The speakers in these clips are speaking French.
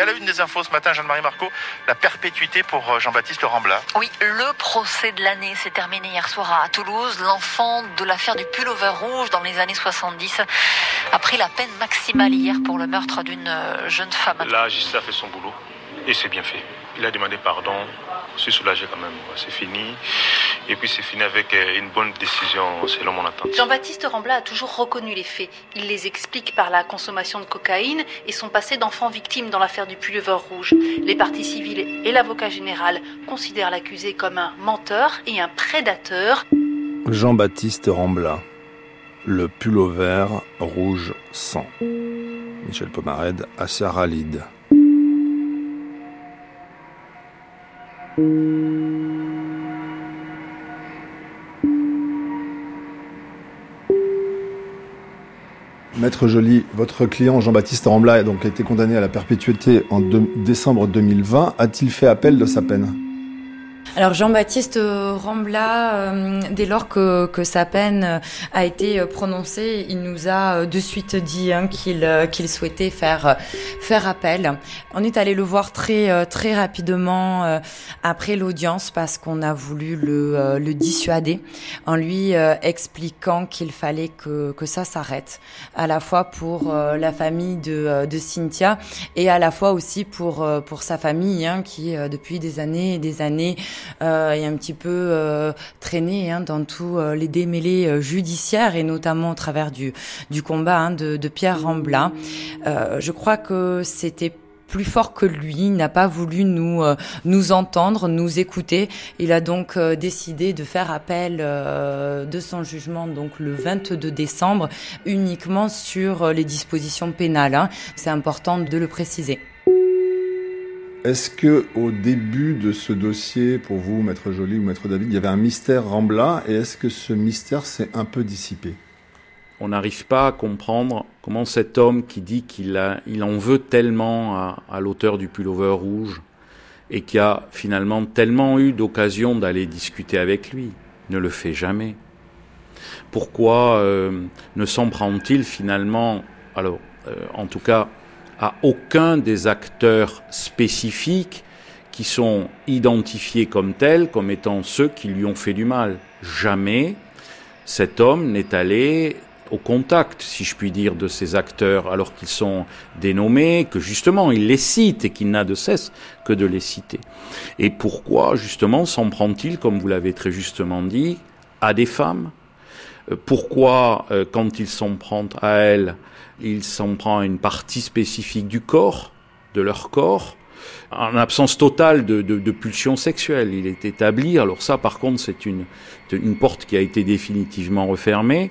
Et à la une des infos ce matin, Jeanne-Marie Marco, la perpétuité pour euh, Jean-Baptiste Rambla. Oui, le procès de l'année s'est terminé hier soir à Toulouse. L'enfant de l'affaire du pullover rouge dans les années 70 a pris la peine maximale hier pour le meurtre d'une euh, jeune femme. La justice a fait son boulot et c'est bien fait. Il a demandé pardon. Je suis soulagé quand même. C'est fini. Et puis c'est fini avec euh, une bonne décision selon mon attente. Jean-Baptiste Rambla a toujours reconnu les faits. Il les explique par la consommation de cocaïne et son passé d'enfant victime dans l'affaire du pullover rouge. Les parties civiles et l'avocat général considèrent l'accusé comme un menteur et un prédateur. Jean-Baptiste Rambla, le pullover rouge sang. Michel Pomared, Assia Ralid. Maître Joly, votre client Jean-Baptiste Rambla a donc été condamné à la perpétuité en décembre 2020. A-t-il fait appel de sa peine? Alors Jean-Baptiste Rambla, euh, dès lors que, que, sa peine euh, a été euh, prononcée, il nous a de suite dit hein, qu'il qu'il souhaitait faire faire appel. On est allé le voir très très rapidement après l'audience parce qu'on a voulu le, le dissuader en lui expliquant qu'il fallait que, que ça s'arrête, à la fois pour la famille de, de Cynthia et à la fois aussi pour pour sa famille hein, qui depuis des années et des années euh, et un petit peu euh, traîné hein, dans tous euh, les démêlés euh, judiciaires et notamment au travers du, du combat hein, de, de, Pierre Rambla. je crois que c'était plus fort que lui, il n'a pas voulu nous nous entendre, nous écouter. Il a donc décidé de faire appel de son jugement donc le 22 décembre uniquement sur les dispositions pénales. Hein. C'est important de le préciser. Est-ce que au début de ce dossier, pour vous, Maître Joly ou Maître David, il y avait un mystère Rambla et est-ce que ce mystère s'est un peu dissipé? On n'arrive pas à comprendre comment cet homme qui dit qu'il il en veut tellement à, à l'auteur du pullover rouge et qui a finalement tellement eu d'occasion d'aller discuter avec lui ne le fait jamais. Pourquoi euh, ne s'en prend-il finalement, alors euh, en tout cas à aucun des acteurs spécifiques qui sont identifiés comme tels, comme étant ceux qui lui ont fait du mal. Jamais cet homme n'est allé au contact, si je puis dire, de ces acteurs, alors qu'ils sont dénommés, que justement il les cite et qu'il n'a de cesse que de les citer. Et pourquoi justement s'en prend-il, comme vous l'avez très justement dit, à des femmes? Euh, Pourquoi, euh, quand il s'en prend à elles, il s'en prend à une partie spécifique du corps, de leur corps, en absence totale de, de, pulsion sexuelle. Il est établi, alors ça par contre c'est une, une porte qui a été définitivement refermée,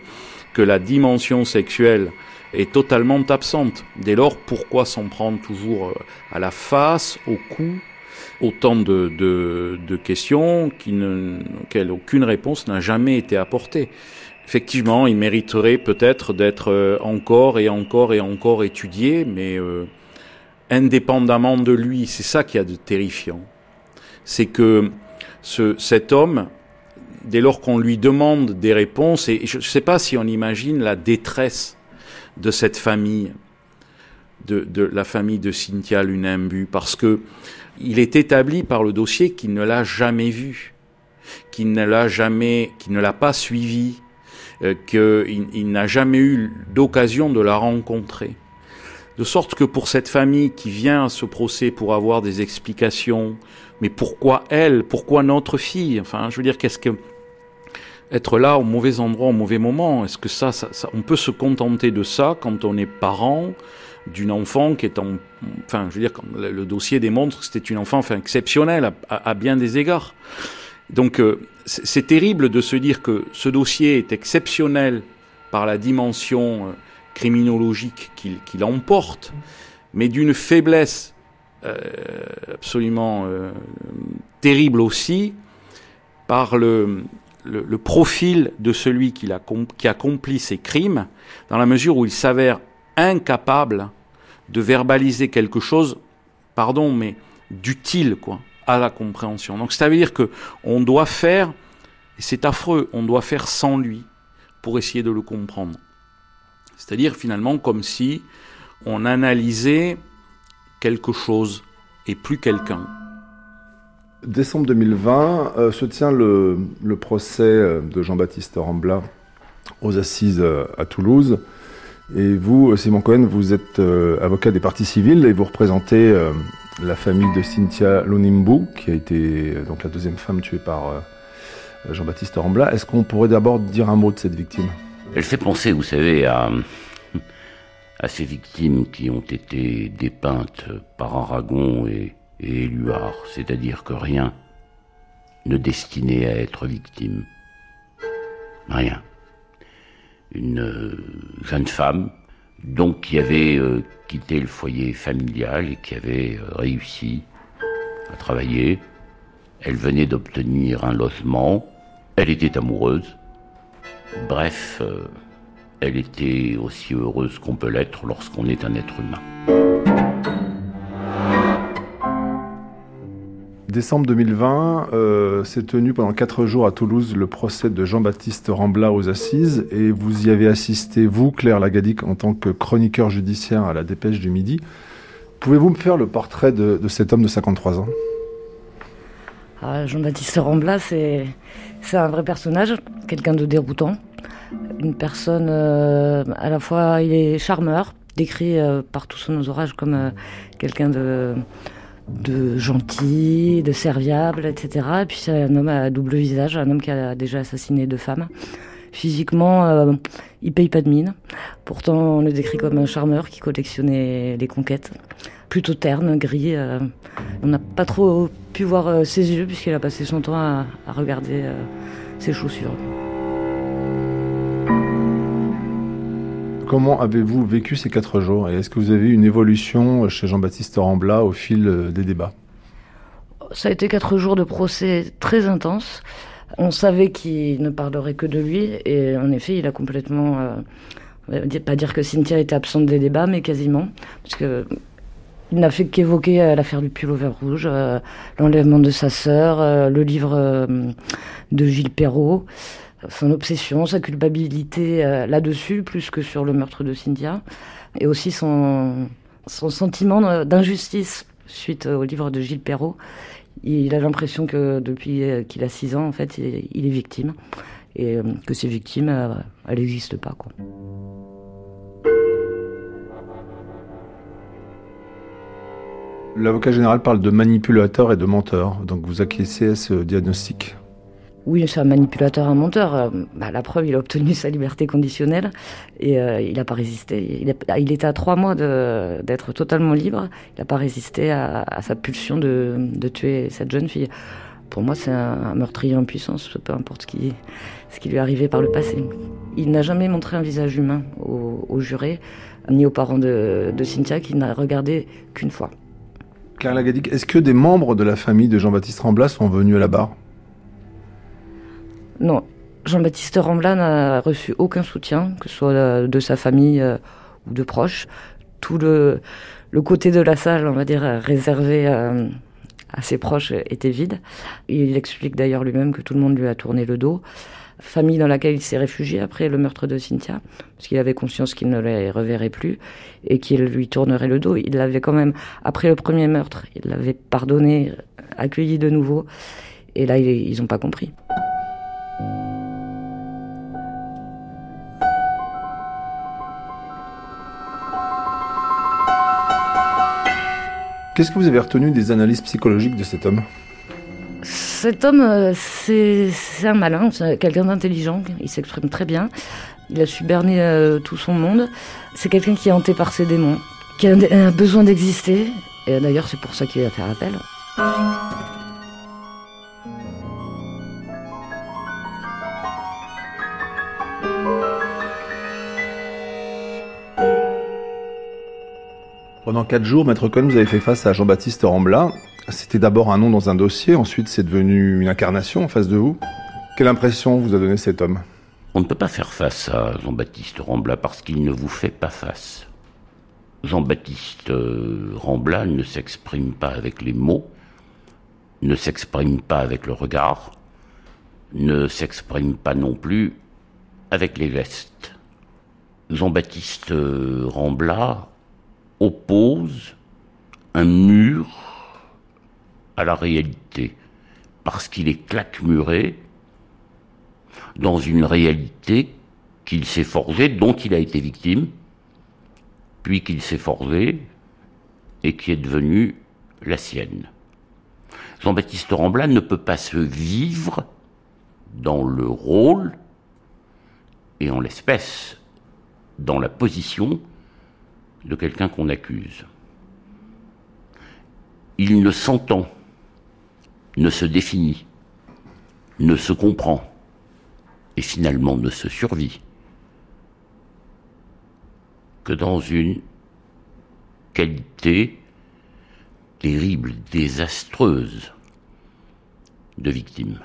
que la dimension sexuelle est totalement absente. Dès lors, pourquoi s'en prendre toujours euh, à la face, au cou? Autant de, de, de questions qui ne, auxquelles aucune réponse n'a jamais été apportée effectivement, il mériterait peut-être d'être euh, encore et encore et encore étudié, mais euh, indépendamment de lui, c'est ça qui a de terrifiant. C'est que ce, cet homme, dès lors qu'on lui demande des réponses, et je ne sais pas si on imagine la détresse de cette famille, de, la famille de Cynthia Lunimbu, parce que il est établi par le dossier qu'il ne l'a jamais vu, qu'il ne l'a jamais, qu'il ne l'a pas suivi, euh, qu'il n'a jamais eu d'occasion de la rencontrer. De sorte que pour cette famille qui vient à ce procès pour avoir des explications, mais pourquoi elle, pourquoi notre fille Enfin, je veux dire, qu'est-ce que être là au mauvais endroit au mauvais moment Est-ce que ça, ça, on peut se contenter de ça quand on est parent d'une enfant qui est en, enfin, je veux dire, le dossier démontre que c'était une enfant, enfin, exceptionnelle à, à bien des égards. Donc euh, c'est terrible de se dire que ce dossier est exceptionnel par la dimension euh, criminologique qu'il emporte, mais d'une faiblesse euh, absolument terrible aussi par le, profil de celui qui accomplit ces crimes, dans la mesure où il s'avère incapable de verbaliser quelque chose, pardon, mais d'utile, quoi à la compréhension. Donc ça veut dire que on doit faire, et c'est affreux, on doit faire sans lui pour essayer de le comprendre. C'est-à-dire finalement comme si on analysait quelque chose et plus quelqu'un. Décembre 2020 euh, se tient le, procès euh, de Jean-Baptiste Rambla aux assises euh, à Toulouse. Et vous, Simon Cohen, vous êtes avocat des parties civiles et vous représentez la famille de Cynthia Lonimbu, qui a été donc la deuxième femme tuée par Jean-Baptiste Rambla. Est-ce qu'on pourrait d'abord dire un mot de cette victime? Elle fait penser, vous savez, à, ces victimes qui ont été dépeintes par Aragon et et c'est-à-dire que rien ne destinait à être victime. Rien. Une euh, jeune femme, donc qui avait euh, quitté le foyer familial et qui avait euh, réussi à travailler. Elle venait d'obtenir un logement, elle était amoureuse. Bref, elle était aussi heureuse qu'on peut l'être lorsqu'on est un être humain. Décembre 2020, euh, s'est tenu pendant quatre jours à Toulouse le procès de Jean-Baptiste Rambla aux assises. Et vous y avez assisté, vous, Claire Lagadic, en tant que chroniqueur judiciaire à la Dépêche du Midi. Pouvez-vous me faire le portrait de, cet homme de 53 ans? Ah, Jean-Baptiste Rambla, c'est un vrai personnage, quelqu'un de déroutant, une personne euh, à la fois, il est charmeur, décrit euh, par tous son entourage comme euh, quelqu'un de de gentil, de serviable, etc. Et puis c'est un homme à double visage, un homme qui a déjà assassiné deux femmes. Physiquement, euh, il paye pas de mine. Pourtant, on le décrit comme un charmeur qui collectionnait les conquêtes. Plutôt terne, gris. Euh, on n'a pas trop pu voir euh, ses yeux puisqu'il a passé son temps à, à regarder ses chaussures. Comment avez-vous vécu ces quatre jours Et est-ce que vous avez eu une évolution chez Jean-Baptiste Rambla au fil euh, des débats? Ça a été quatre jours de procès très intenses. On savait qu'il ne parlerait que de lui, et en effet, il a complètement. Euh, pas dire que Cynthia était absente des débats, mais quasiment. Parce que. Il n'a fait qu'évoquer euh, l'affaire du pull vert rouge, l'enlèvement de sa sœur, le livre de Gilles Perrault son obsession, sa culpabilité euh, là-dessus, plus que sur le meurtre de Cynthia, et aussi son, sentiment d'injustice suite au livre de Gilles Perrault. Il a l'impression que depuis euh, qu'il a 6 ans, en fait, il est victime, et euh, que ces victimes, elles n'existent pas. L'avocat général parle de manipulateur et de menteur, donc vous acquiescez à ce diagnostic? Oui, c'est un manipulateur, un menteur. Euh, bah, la preuve, il a obtenu sa liberté conditionnelle et euh, il n'a pas résisté. Il, était à trois mois d'être totalement libre. Il n'a pas résisté à, sa pulsion de, tuer cette jeune fille. Pour moi, c'est un, meurtrier en puissance, peu importe ce qui, ce qui lui est arrivé par le passé. Il n'a jamais montré un visage humain aux, jurés, ni aux parents de, Cynthia, qui n'a regardé qu'une fois. Claire Lagadic, est-ce que des membres de la famille de Jean-Baptiste Ramblas sont venus à la barre? Non, Jean-Baptiste Rambla n'a reçu aucun soutien, que ce soit de sa famille euh, ou de proches. Tout le, côté de la salle, on va dire, réservé euh, à, ses proches était vide. Il explique d'ailleurs lui-même que tout le monde lui a tourné le dos. Famille dans laquelle il s'est réfugié après le meurtre de Cynthia, parce qu'il avait conscience qu'il ne les reverrait plus et qu'il lui tournerait le dos. Il l'avait quand même, après le premier meurtre, il l'avait pardonné, accueilli de nouveau. Et là, ils n'ont pas compris. Qu'est-ce que vous avez retenu des analyses psychologiques de cet homme Cet homme, euh, c'est un malin, c'est quelqu'un d'intelligent, il s'exprime très bien. Il a su berner euh, tout son monde. C'est quelqu'un qui est hanté par ses démons, qui a un, besoin d'exister. Et d'ailleurs, c'est pour ça qu'il va faire appel. Pendant quatre jours, Maître Cohen, vous avez fait face à Jean-Baptiste Rambla. C'était d'abord un nom dans un dossier, ensuite c'est devenu une incarnation en face de vous. Quelle impression vous a donné cet homme? On ne peut pas faire face à Jean-Baptiste Rambla parce qu'il ne vous fait pas face. Jean-Baptiste euh, Rambla ne s'exprime pas avec les mots, ne s'exprime pas avec le regard, ne s'exprime pas non plus avec les gestes. Jean-Baptiste euh, Rambla oppose un mur à la réalité, parce qu'il est claquemuré dans une réalité qu'il s'est forgée, dont il a été victime, puis qu'il s'est forgée et qui est devenue la sienne. Jean-Baptiste Rambla ne peut pas se vivre dans le rôle et en l'espèce dans la position de quelqu'un qu'on accuse. Il ne s'entend, ne se définit, ne se comprend et finalement ne se survit que dans une qualité terrible, désastreuse de victime.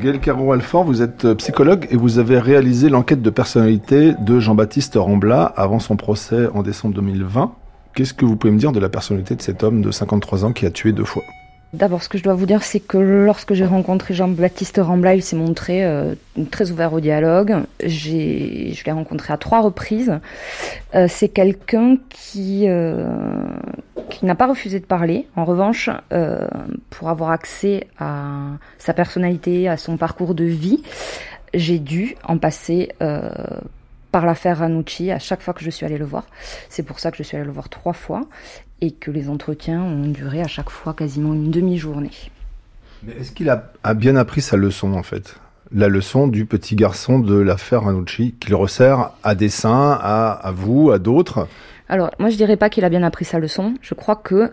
Gaël Caro-Alfort, vous êtes euh, psychologue et vous avez réalisé l'enquête de personnalité de Jean-Baptiste Rambla avant son procès en décembre 2020. Qu'est-ce que vous pouvez me dire de la personnalité de cet homme de 53 ans qui a tué deux fois? D'abord, ce que je dois vous dire, c'est que lorsque j'ai rencontré Jean-Baptiste Rambla, il s'est montré euh, très ouvert au dialogue. J'ai, je l'ai rencontré à trois reprises. Euh, c'est quelqu'un qui, qui n'a pas refusé de parler. En revanche, euh, pour avoir accès à sa personnalité, à son parcours de vie, j'ai dû en passer euh, par l'affaire Ranucci à chaque fois que je suis allée le voir. C'est pour ça que je suis allée le voir trois fois et que les entretiens ont duré à chaque fois quasiment une demi-journée. Mais est-ce qu'il a, bien appris sa leçon en fait? La leçon du petit garçon de l'affaire Ranucci qu'il resserre à dessein, à, à vous, à d'autres Alors, moi je dirais pas qu'il a bien appris sa leçon. Je crois que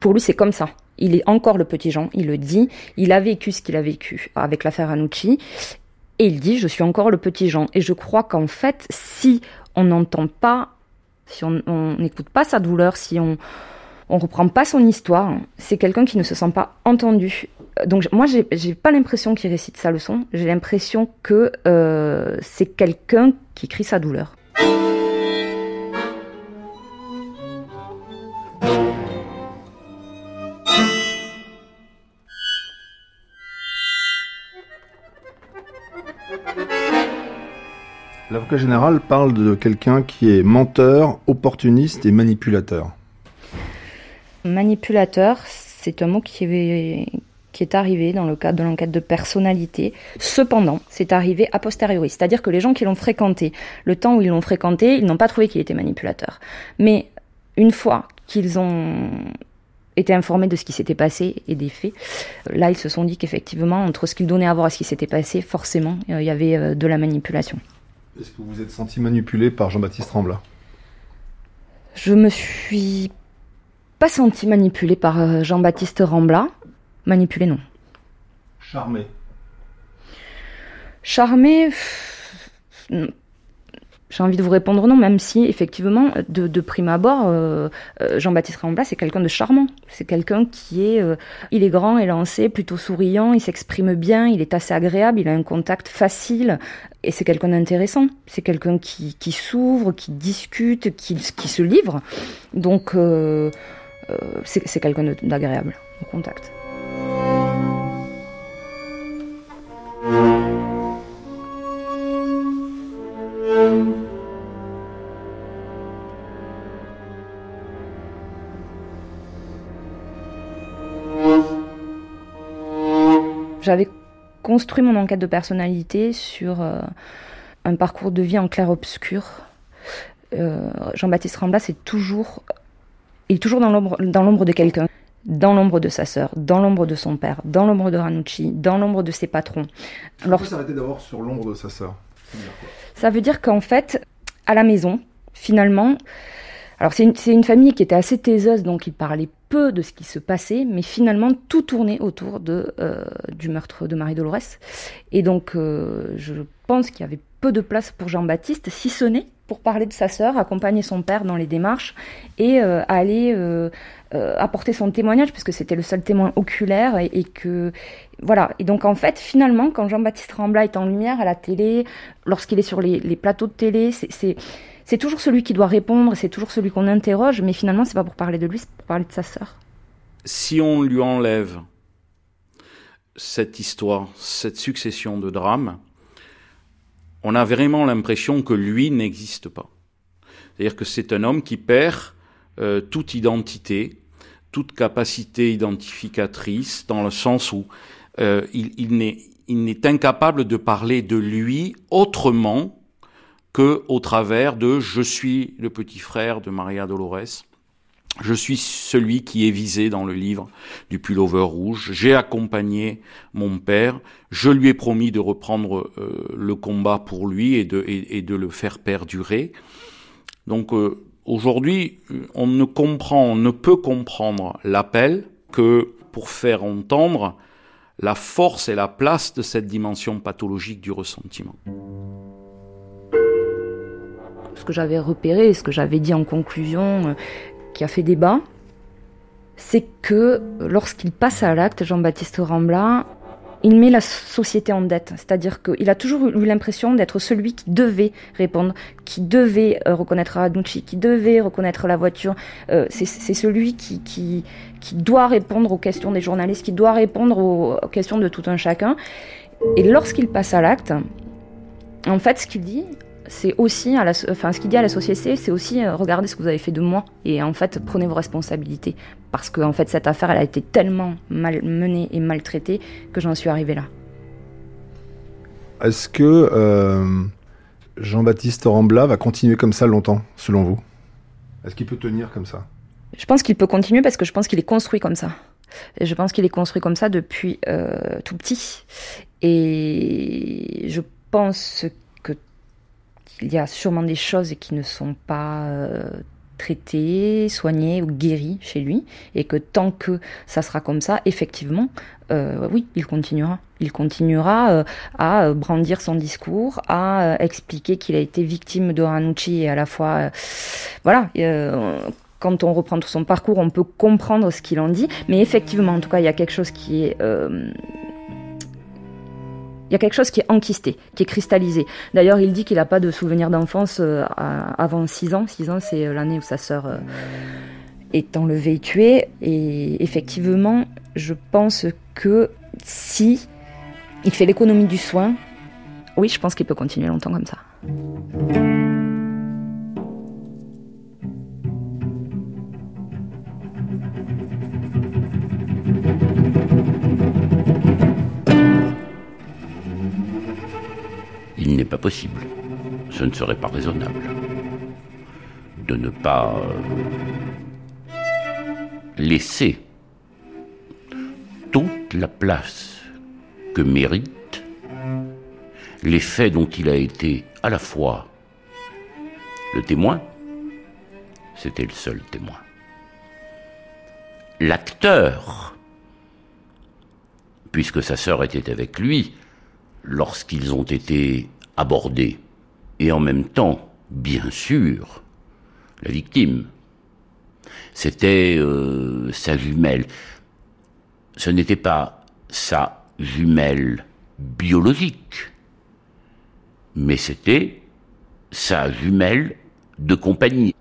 pour lui c'est comme ça. Il est encore le petit Jean, il le dit. Il a vécu ce qu'il a vécu avec l'affaire Ranucci. Et il dit, je suis encore le petit Jean. Et je crois qu'en fait, si on n'entend pas, si on n'écoute pas sa douleur, si on on reprend pas son histoire, c'est quelqu'un qui ne se sent pas entendu. Donc moi, j'ai pas l'impression qu'il récite sa leçon. J'ai l'impression que euh, c'est quelqu'un qui crie sa douleur. L'avocat général parle de quelqu'un qui est menteur, opportuniste et manipulateur. Manipulateur, c'est un mot qui est, arrivé dans le cadre de l'enquête de personnalité. Cependant, c'est arrivé a posteriori, c'est-à-dire que les gens qui l'ont fréquenté, le temps où ils l'ont fréquenté, ils n'ont pas trouvé qu'il était manipulateur. Mais une fois qu'ils ont été informés de ce qui s'était passé et des faits, là ils se sont dit qu'effectivement, entre ce qu'ils donnaient à voir et ce qui s'était passé, forcément, il y avait de la manipulation. Est-ce que vous vous êtes senti manipulé par Jean-Baptiste Rambla? Je me suis pas senti manipulé par Jean-Baptiste Rambla. Manipulé, non. Charmé Charmé, j'ai envie de vous répondre non, même si effectivement, de, de prime abord, euh, Jean-Baptiste Rambla, c'est quelqu'un de charmant. C'est quelqu'un qui est, euh, il est grand, élancé, plutôt souriant, il s'exprime bien, il est assez agréable, il a un contact facile, et c'est quelqu'un d'intéressant. C'est quelqu'un qui, qui s'ouvre, qui discute, qui, qui se livre. Donc, euh, c'est quelqu'un d'agréable au contact. J'avais construit mon enquête de personnalité sur euh, un parcours de vie en clair-obscur. Euh, Jean-Baptiste Rambla, c'est toujours, il est toujours dans l'ombre, de quelqu'un, dans l'ombre de sa sœur, dans l'ombre de son père, dans l'ombre de Ranucci, dans l'ombre de ses patrons. Alors, s'arrêter d'abord sur l'ombre de sa sœur. Ça veut dire qu'en fait, à la maison, finalement, alors c'est une, une, famille qui était assez taiseuse, donc il parlait peu de ce qui se passait, mais finalement tout tournait autour euh, du meurtre de Marie-Dolores. Et donc euh, je pense qu'il y avait peu de place pour Jean-Baptiste, si ce n'est pour parler de sa sœur, accompagner son père dans les démarches et euh, aller euh, apporter son témoignage, puisque c'était le seul témoin oculaire et, et, que voilà. Et donc en fait, finalement, quand Jean-Baptiste Rambla est en lumière à la télé, lorsqu'il est sur les, les, plateaux de télé, c'est c'est toujours celui qui doit répondre, c'est toujours celui qu'on interroge, mais finalement, c'est pas pour parler de lui, c'est pour parler de sa sœur. Si on lui enlève cette histoire, cette succession de drames, on a vraiment l'impression que lui n'existe pas. C'est-à-dire que c'est un homme qui perd euh, toute identité, toute capacité identificatrice, dans le sens où euh, il, il n'est incapable de parler de lui autrement que au travers de je suis le petit frère de Maria Dolores. Je suis celui qui est visé dans le livre du pullover rouge. J'ai accompagné mon père. Je lui ai promis de reprendre euh, le combat pour lui et de, le faire perdurer. Donc euh, aujourd'hui, on ne comprend, on ne peut comprendre l'appel que pour faire entendre la force et la place de cette dimension pathologique du ressentiment. Ce que j'avais repéré, ce que j'avais dit en conclusion, euh, qui a fait débat, c'est que lorsqu'il passe à l'acte, Jean-Baptiste Rambla, il met la société en dette. C'est-à-dire qu'il a toujours eu l'impression d'être celui qui devait répondre, qui devait euh, reconnaître Raducci, qui devait reconnaître la voiture. Euh, c'est celui qui, doit répondre aux questions des journalistes, qui doit répondre aux questions de tout un chacun. Et lorsqu'il passe à l'acte, en fait, ce qu'il dit, c'est aussi, à la, enfin, ce qu'il dit à la société, c'est aussi euh, regardez ce que vous avez fait de moi et en fait prenez vos responsabilités parce que en fait cette affaire elle a été tellement mal menée et maltraitée que j'en suis arrivée là. Est-ce que euh, Jean-Baptiste Rambla va continuer comme ça longtemps, selon vous? Est-ce qu'il peut tenir comme ça? Je pense qu'il peut continuer parce que je pense qu'il est construit comme ça. Et je pense qu'il est construit comme ça depuis euh, tout petit. Et je pense il y a sûrement des choses qui ne sont pas euh, traitées, soignées ou guéries chez lui, et que tant que ça sera comme ça, effectivement, euh, oui, il continuera. Il continuera euh, à brandir son discours, à expliquer qu'il a été victime de Ranucci et à la fois, voilà quand on reprend tout son parcours, on peut comprendre ce qu'il en dit. Mais effectivement, en tout cas, il y a quelque chose qui est il y a quelque chose qui est enquisté, qui est cristallisé. D'ailleurs, il dit qu'il n'a pas de souvenir d'enfance euh, avant 6 ans. 6 ans, c'est euh, l'année où sa sœur euh, est enlevée et tuée. Et effectivement, je pense que si il fait l'économie du soin, oui, je pense qu'il peut continuer longtemps comme ça. Pas possible, ce ne serait pas raisonnable, de ne pas euh, laisser toute la place que mérite les faits dont il a été à la fois le témoin, c'était le seul témoin, l'acteur, puisque sa sœur était avec lui lorsqu'ils ont été abordé. Et en même temps, bien sûr, la victime. C'était euh, sa jumelle. Ce n'était pas sa jumelle biologique, mais c'était sa jumelle de compagnie.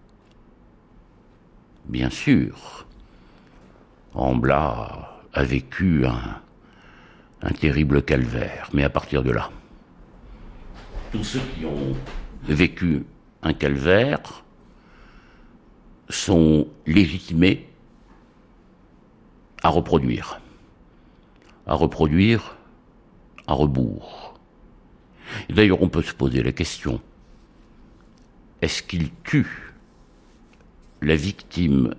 Bien sûr, Ambla a vécu un terrible calvaire, mais à partir de là, tous ceux qui ont vécu un calvaire sont légitimés à reproduire. À reproduire à rebours. D'ailleurs, on peut se poser la question, est-ce qu'il tue la victime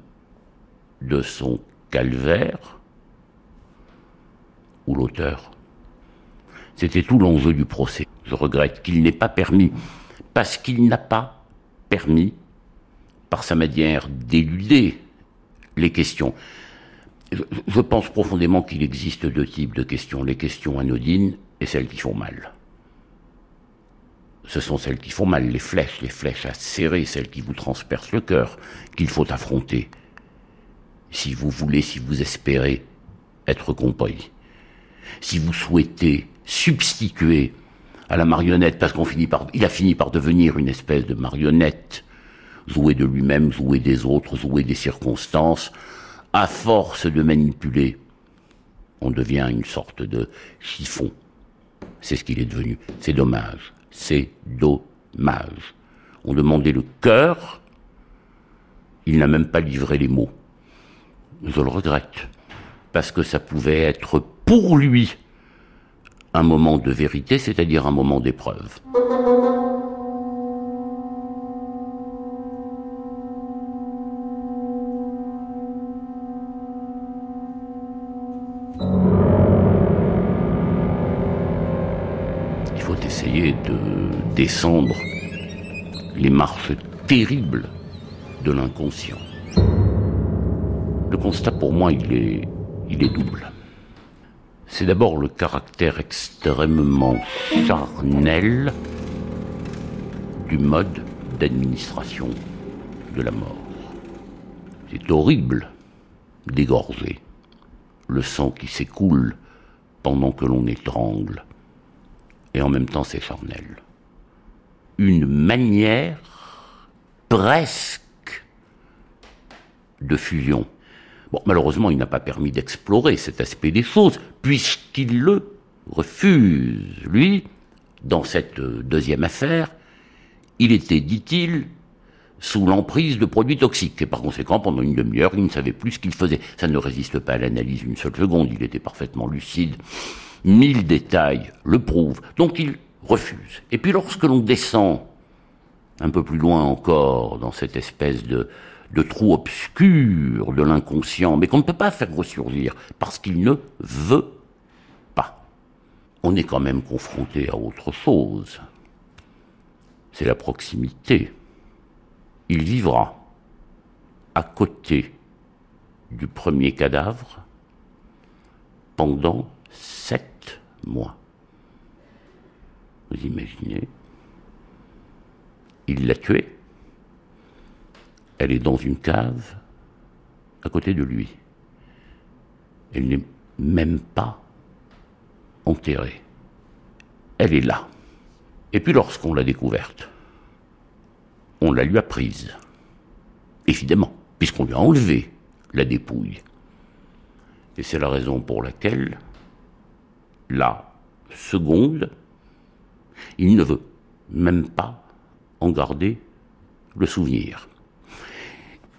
de son calvaire ou l'auteur? C'était tout l'enjeu du procès. Je regrette qu'il n'ait pas permis, parce qu'il n'a pas permis, par sa manière d'éluder les questions. Je pense profondément qu'il existe deux types de questions, les questions anodines et celles qui font mal. Ce sont celles qui font mal, les flèches, les flèches à serrer, celles qui vous transpercent le cœur, qu'il faut affronter. Si vous voulez, si vous espérez être compris, si vous souhaitez substituer à la marionnette parce qu'on finit par, il a fini par devenir une espèce de marionnette, jouer de lui-même, jouer des autres, jouer des circonstances. À force de manipuler, on devient une sorte de chiffon. C'est ce qu'il est devenu. C'est dommage. C'est dommage. On demandait le cœur, il n'a même pas livré les mots. Je le regrette, parce que ça pouvait être pour lui un moment de vérité, c'est-à-dire un moment d'épreuve. Il faut essayer de descendre les marches terribles de l'inconscient. Le constat pour moi, il est, il est double. C'est d'abord le caractère extrêmement charnel du mode d'administration de la mort. C'est horrible d'égorger le sang qui s'écoule pendant que l'on étrangle, et en même temps c'est charnel. Une manière presque de fusion Bon, malheureusement, il n'a pas permis d'explorer cet aspect des choses, puisqu'il le refuse. Lui, dans cette deuxième affaire, il était, dit-il, sous l'emprise de produits toxiques, et par conséquent, pendant une demi-heure, il ne savait plus ce qu'il faisait. Ça ne résiste pas à l'analyse une seule seconde, il était parfaitement lucide. Mille détails le prouvent. Donc il refuse. Et puis lorsque l'on descend un peu plus loin encore dans cette espèce de, de trous obscurs de l'inconscient, mais qu'on ne peut pas faire ressurgir, parce qu'il ne veut pas. On est quand même confronté à autre chose. C'est la proximité. Il vivra à côté du premier cadavre pendant sept mois. Vous imaginez? Il l'a tué elle est dans une cave à côté de lui. Elle n'est même pas enterrée. Elle est là. Et puis lorsqu'on l'a découverte, on la lui a prise. Évidemment, puisqu'on lui a enlevé la dépouille. Et c'est la raison pour laquelle, la seconde, il ne veut même pas en garder le souvenir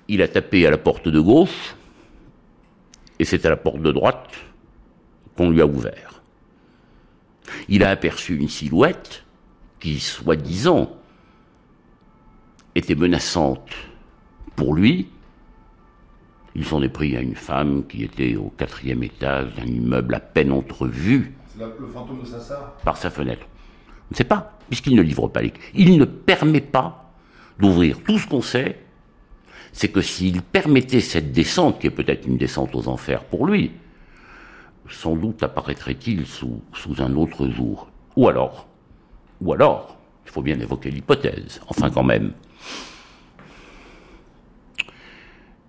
il a tapé à la porte de gauche, et c'est à la porte de droite qu'on lui a ouvert. Il a aperçu une silhouette qui, soi-disant, était menaçante pour lui. Il s'en est pris à une femme qui était au quatrième étage d'un immeuble à peine entrevu. C'est le fantôme de Sassard Par sa fenêtre. On ne sait pas, puisqu'il ne livre pas les... Il ne permet pas d'ouvrir tout ce qu'on sait c'est que s'il permettait cette descente, qui est peut-être une descente aux enfers pour lui, sans doute apparaîtrait-il sous, un autre jour. Ou alors, ou alors, il faut bien évoquer l'hypothèse, enfin quand même,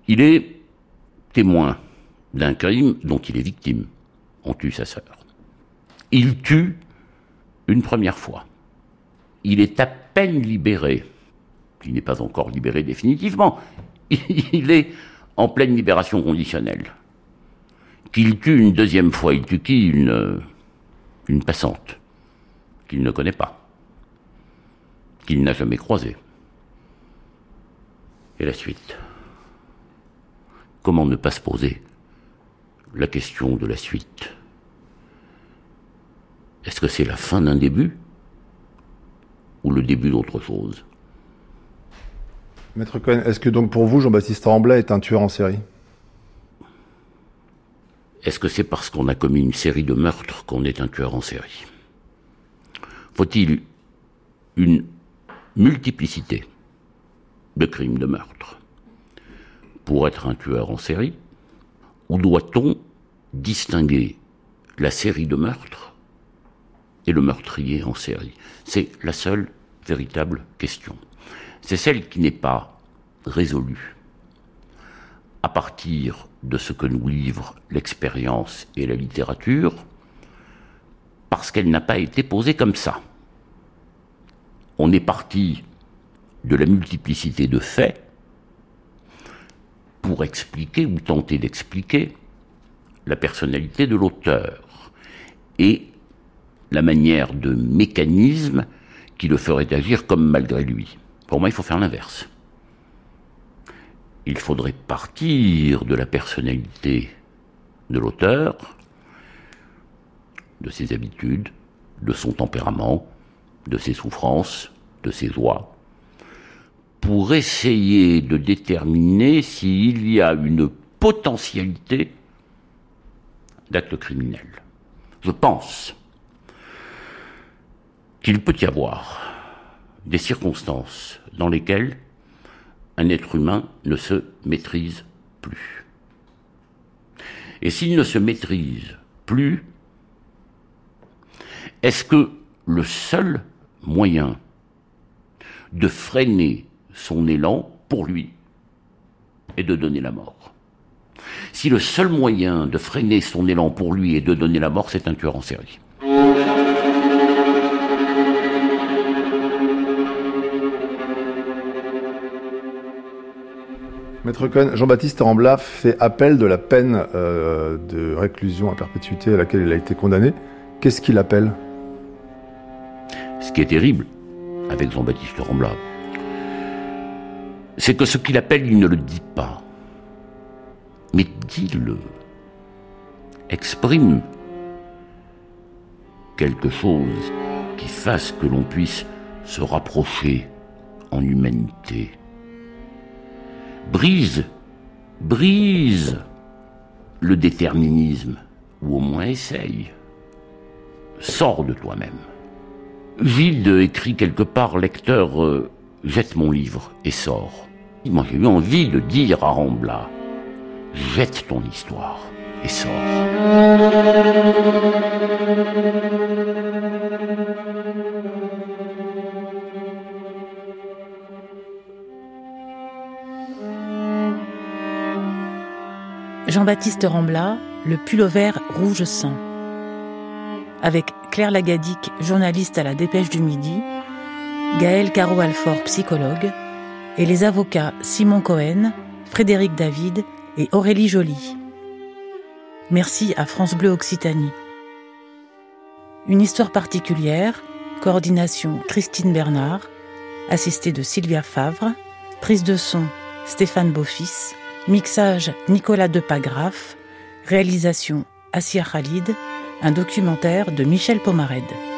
il est témoin d'un crime dont il est victime. On tue sa sœur. Il tue une première fois. Il est à peine libéré. Il n'est pas encore libéré définitivement il est en pleine libération conditionnelle. Qu'il tue une deuxième fois, il tue qui? Une, une passante, qu'il ne connaît pas, qu'il n'a jamais croisée. Et la suite? Comment ne pas se poser la question de la suite? Est-ce que c'est la fin d'un début ou le début d'autre chose? Maître Cohen, est-ce que donc pour vous, Jean-Baptiste Tremblay est un tueur en série? Est-ce que c'est parce qu'on a commis une série de meurtres qu'on est un tueur en série? Faut-il une multiplicité de crimes de meurtre pour être un tueur en série? Ou doit-on distinguer la série de meurtres et le meurtrier en série? C'est la seule véritable question c'est celle qui n'est pas résolue à partir de ce que nous livre l'expérience et la littérature, parce qu'elle n'a pas été posée comme ça. On est parti de la multiplicité de faits pour expliquer ou tenter d'expliquer la personnalité de l'auteur et la manière de mécanisme qui le ferait agir comme malgré lui. Pour moi, il faut faire l'inverse. Il faudrait partir de la personnalité de l'auteur, de ses habitudes, de son tempérament, de ses souffrances, de ses joies, pour essayer de déterminer s'il y a une potentialité d'acte criminel. Je pense qu'il peut y avoir des circonstances dans lesquelles un être humain ne se maîtrise plus. Et s'il ne se maîtrise plus, est-ce que le seul moyen de freiner son élan pour lui est de donner la mort? Si le seul moyen de freiner son élan pour lui est de donner la mort, c'est un tueur en série. Jean-Baptiste Rambla fait appel de la peine euh, de réclusion à perpétuité à laquelle il a été condamné. Qu'est-ce qu'il appelle? Ce qui est terrible avec Jean-Baptiste Rambla, c'est que ce qu'il appelle, il ne le dit pas. Mais dis-le. Exprime quelque chose qui fasse que l'on puisse se rapprocher en humanité brise, brise le déterminisme, ou au moins essaye. Sors de toi-même. Gilles écrit quelque part, lecteur, euh, jette mon livre et sors. Moi j'ai eu envie de dire à Rambla, jette ton histoire et sors. Jean-Baptiste Rambla, Le pullover rouge sang. Avec Claire Lagadic, journaliste à la Dépêche du Midi, Gaël Caro-Alfort, psychologue, et les avocats Simon Cohen, Frédéric David et Aurélie Joly. Merci à France Bleu Occitanie. Une histoire particulière, coordination Christine Bernard, assistée de Sylvia Favre, prise de son Stéphane Beaufils, Mixage Nicolas Depagraf. Réalisation Assia Khalid. Un documentaire de Michel Pomared.